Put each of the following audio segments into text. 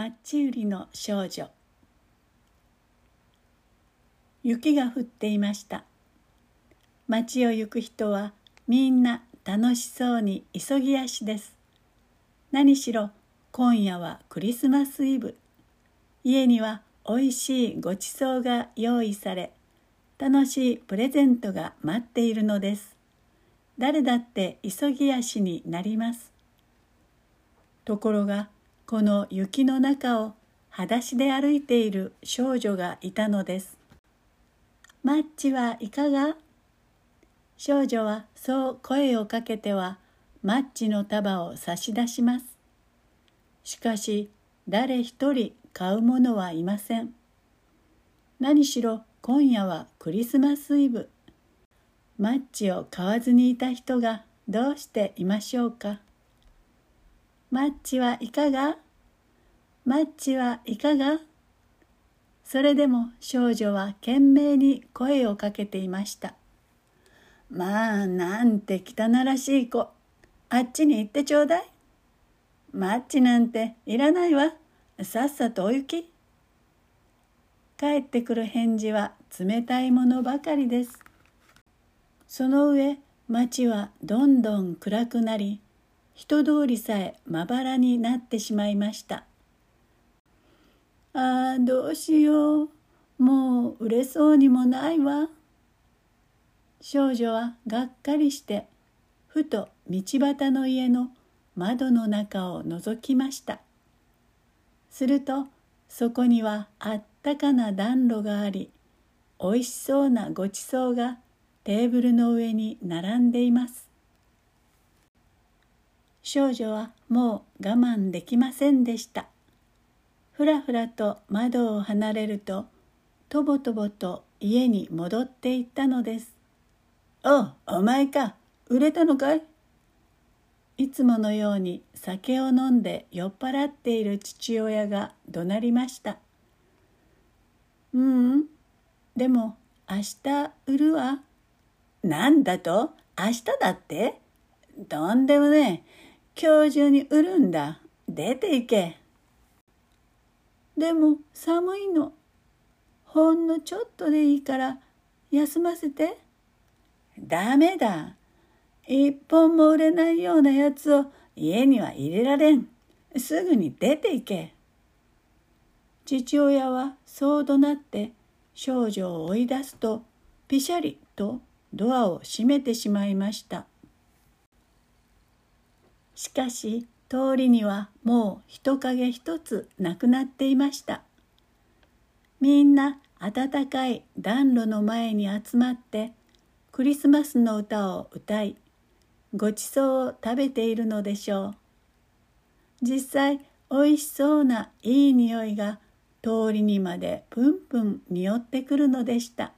マッチ売りの少女。雪が降っていました。街を行く人はみんな楽しそうに急ぎ足です。何しろ今夜はクリスマスイブ。家にはおいしいごちそうが用意され楽しいプレゼントが待っているのです。誰だって急ぎ足になります。ところがこの雪の中を裸足で歩いている少女がいたのです。マッチはいかが？少女はそう声をかけてはマッチの束を差し出します。しかし誰一人買う者はいません。何しろ今夜はクリスマスイブ。マッチを買わずにいた人がどうしていましょうか？マッチはいかが？マッチはいかが？それでも少女は懸命に声をかけていました。まあ、なんて汚らしい子。あっちに行ってちょうだい。マッチなんていらないわ。さっさとお行き。帰ってくる返事は冷たいものばかりです。その上、町はどんどん暗くなり、人通りさえまばらになってしまいました。ああ、どうしよう。もう売れそうにもないわ。少女はがっかりして、ふと道端の家の窓の中を覗きました。すると、そこにはあったかな暖炉があり、おいしそうなごちそうがテーブルの上に並んでいます。少女はもう我慢できませんでした。ふらふらと窓を離れるととぼとぼと家に戻っていったのです。おう、お前か、売れたのかい？いつものように酒を飲んで酔っ払っている父親が怒鳴りました。ううん、でも明日売るわ。なんだと？明日だってとんでもねえ。今日中に売るんだ。出て行け。でも寒いの。ほんのちょっとでいいから休ませて。ダメだ。一本も売れないようなやつを家には入れられん。すぐに出て行け。父親はそう怒鳴って少女を追い出すとピシャリとドアを閉めてしまいました。しかし通りにはもう人影一つなくなっていました。みんな暖かい暖炉の前に集まってクリスマスの歌を歌いごちそうを食べているのでしょう。実際おいしそうないい匂いが通りにまでプンプン匂ってくるのでした。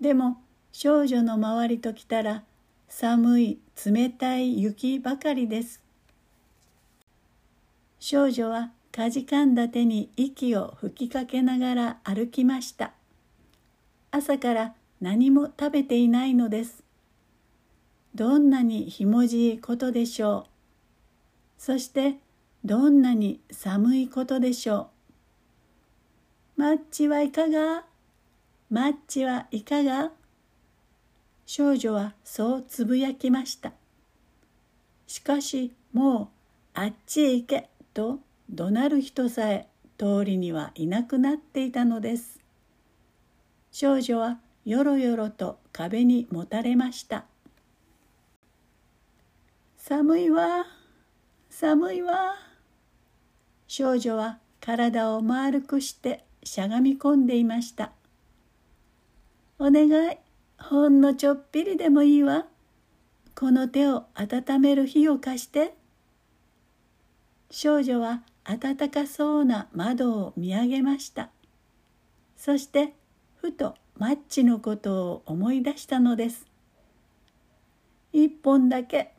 でも少女の周りときたら寒い冷たい雪ばかりです。少女はかじかんだ手に息を吹きかけながら歩きました。朝から何も食べていないのです。どんなにひもじいことでしょう。そしてどんなに寒いことでしょう。マッチはいかが？マッチはいかが？少女はそうつぶやきました。しかしもうあっちへ行けと怒鳴る人さえ通りにはいなくなっていたのです。少女はよろよろと壁にもたれました。寒いわ、寒いわ。少女は体を丸くしてしゃがみ込んでいました。お願い、ほんのちょっぴりでもいいわ。この手を温める火を貸して。少女は暖かそうな窓を見上げました。そしてふとマッチのことを思い出したのです。一本だけ。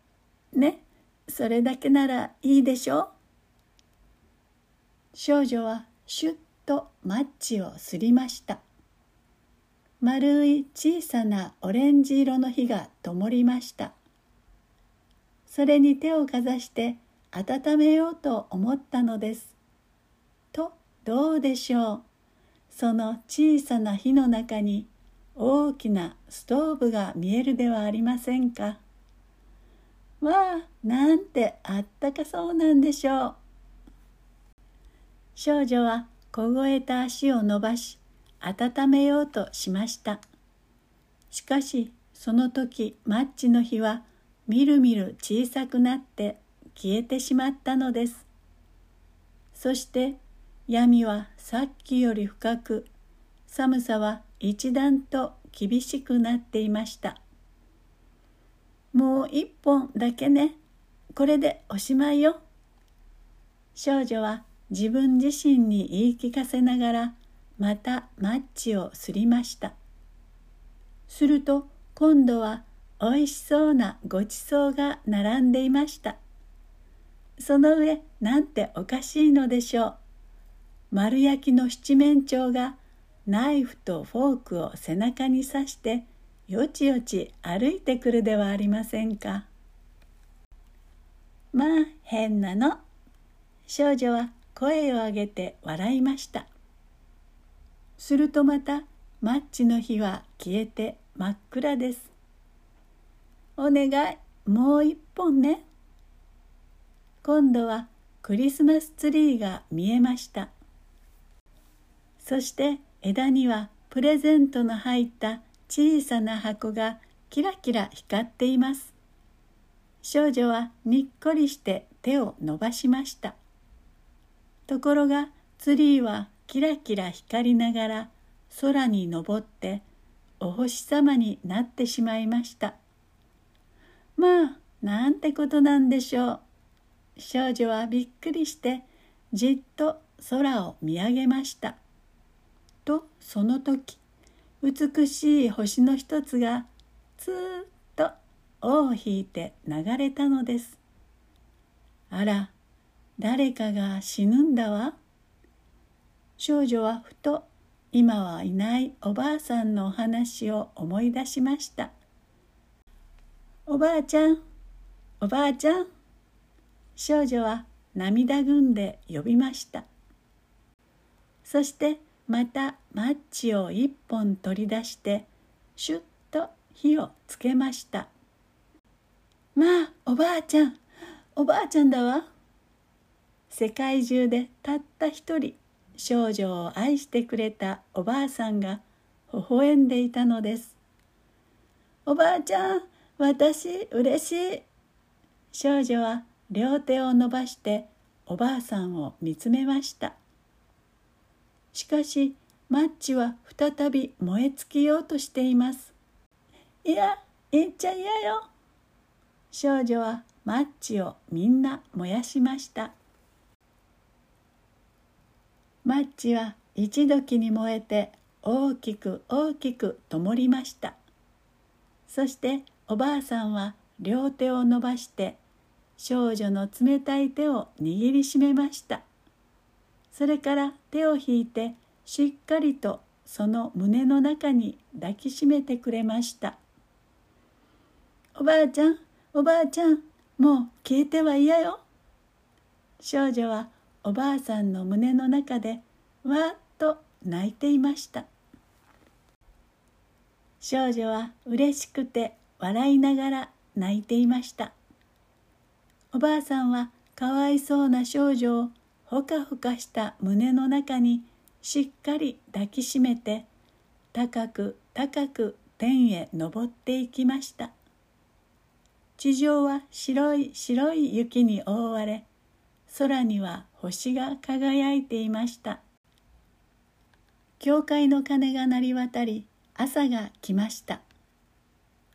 ね？それだけならいいでしょ？う少女はシュッとマッチをすりました。丸い小さなオレンジ色の火が灯りました。それに手をかざして温めようと思ったのですとどうでしょうその小さな火の中に大きなストーブが見えるではありませんか。わあなんてあったかそうなんでしょう。少女は凍えた足を伸ばし温めようとしました。しかしその時マッチの火はみるみる小さくなって消えてしまったのです。そして闇はさっきより深く寒さは一段と厳しくなっていました。もう一本だけねこれでおしまいよ。少女は自分自身に言い聞かせながらまたマッチをすりました。すると今度はおいしそうなごちそうが並んでいました。その上なんておかしいのでしょう丸焼きの七面鳥がナイフとフォークを背中に刺してよちよち歩いてくるではありませんか。まあ変なの。少女は声を上げて笑いました。するとまたマッチの火は消えて真っ暗です。お願いもう一本ね。今度はクリスマスツリーが見えました。そして枝にはプレゼントの入った小さな箱がキラキラ光っています。少女はにっこりして手を伸ばしました。ところがツリーはキラキラ光りながら空に登ってお星様になってしまいました。まあ、なんてことなんでしょう。少女はびっくりしてじっと空を見上げました。とその時美しい星の一つがつーっと尾を引いて流れたのです。あら誰かが死ぬんだわ。少女はふと今はいないおばあさんのお話を思い出しました。おばあちゃん、おばあちゃん。少女は涙ぐんで呼びました。そしてまたマッチを一本取り出してシュッと火をつけました。まあおばあちゃんおばあちゃんだわ。世界中でたった一人少女を愛してくれたおばあさんが微笑んでいたのです。おばあちゃん私嬉しい。少女は両手を伸ばしておばあさんを見つめました。しかしマッチは再び燃え尽きようとしています。いや言っちゃ嫌よ。少女はマッチをみんな燃やしました。マッチは一時に燃えて大きく大きく灯りました。そしておばあさんは両手を伸ばして少女の冷たい手を握りしめました。それから手を引いてしっかりとその胸の中に抱きしめてくれました。おばあちゃんおばあちゃんもう消えては嫌よ。少女はおばあさんの胸の中でわーっと泣いていました。少女は嬉しくて笑いながら泣いていました。おばあさんはかわいそうな少女をほかほかした胸の中にしっかり抱きしめて高く高く天へ登っていきました。地上は白い白い雪に覆われ空には星が輝いていました。教会の鐘が鳴り渡り朝が来ました。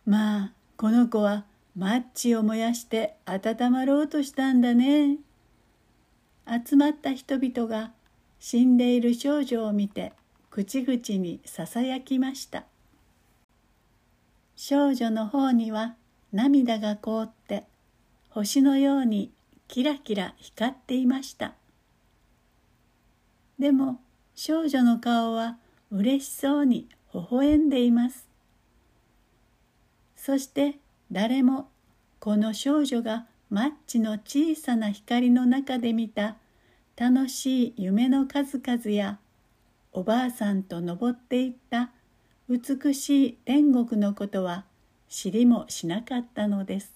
まあこの子はマッチを燃やして温まろうとしたんだね。集まった人々が死んでいる少女を見て口々にささやきました。少女の方には涙が凍って星のようにキラキラ光っていました。でも少女の顔は嬉しそうに微笑んでいます。そして誰もこの少女がマッチの小さな光の中で見た楽しい夢の数々やおばあさんと登っていった美しい天国のことは知りもしなかったのです。